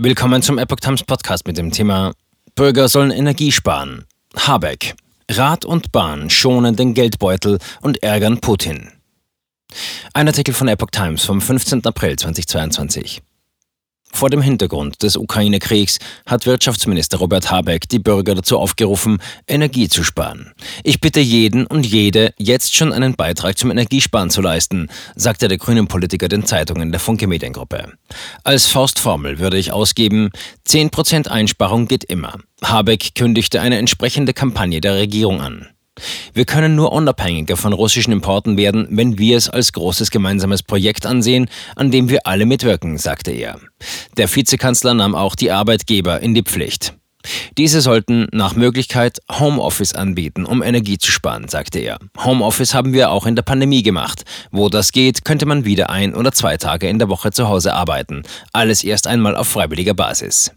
Willkommen zum Epoch Times Podcast mit dem Thema Bürger sollen Energie sparen. Habeck. Rad und Bahn schonen den Geldbeutel und ärgern Putin. Ein Artikel von Epoch Times vom 15. April 2022. Vor dem Hintergrund des Ukraine-Kriegs hat Wirtschaftsminister Robert Habeck die Bürger dazu aufgerufen, Energie zu sparen. Ich bitte jeden und jede, jetzt schon einen Beitrag zum Energiesparen zu leisten, sagte der grünen Politiker den Zeitungen der Funke Mediengruppe. Als Faustformel würde ich ausgeben, 10% Einsparung geht immer. Habeck kündigte eine entsprechende Kampagne der Regierung an. Wir können nur unabhängiger von russischen Importen werden, wenn wir es als großes gemeinsames Projekt ansehen, an dem wir alle mitwirken, sagte er. Der Vizekanzler nahm auch die Arbeitgeber in die Pflicht. Diese sollten nach Möglichkeit Homeoffice anbieten, um Energie zu sparen, sagte er. Homeoffice haben wir auch in der Pandemie gemacht. Wo das geht, könnte man wieder ein oder zwei Tage in der Woche zu Hause arbeiten. Alles erst einmal auf freiwilliger Basis.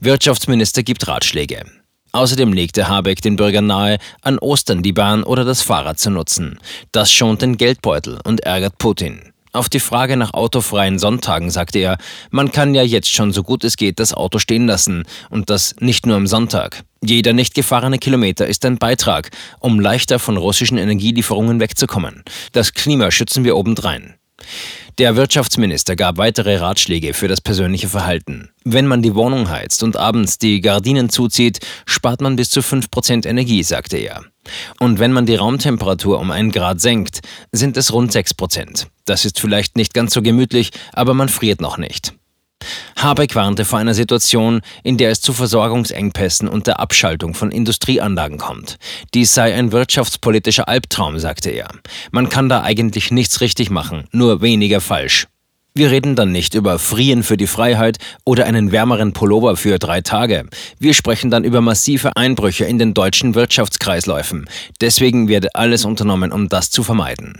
Wirtschaftsminister gibt Ratschläge. Außerdem legte Habeck den Bürgern nahe, an Ostern die Bahn oder das Fahrrad zu nutzen. Das schont den Geldbeutel und ärgert Putin. Auf die Frage nach autofreien Sonntagen sagte er, man kann ja jetzt schon so gut es geht das Auto stehen lassen und das nicht nur am Sonntag. Jeder nicht gefahrene Kilometer ist ein Beitrag, um leichter von russischen Energielieferungen wegzukommen. Das Klima schützen wir obendrein. Der Wirtschaftsminister gab weitere Ratschläge für das persönliche Verhalten. Wenn man die Wohnung heizt und abends die Gardinen zuzieht, spart man bis zu 5% Energie, sagte er. Und wenn man die Raumtemperatur um einen Grad senkt, sind es rund 6%. Das ist vielleicht nicht ganz so gemütlich, aber man friert noch nicht. Habeck warnte vor einer Situation, in der es zu Versorgungsengpässen und der Abschaltung von Industrieanlagen kommt. Dies sei ein wirtschaftspolitischer Albtraum, sagte er. Man kann da eigentlich nichts richtig machen, nur weniger falsch. Wir reden dann nicht über Frieren für die Freiheit oder einen wärmeren Pullover für drei Tage. Wir sprechen dann über massive Einbrüche in den deutschen Wirtschaftskreisläufen. Deswegen werde alles unternommen, um das zu vermeiden.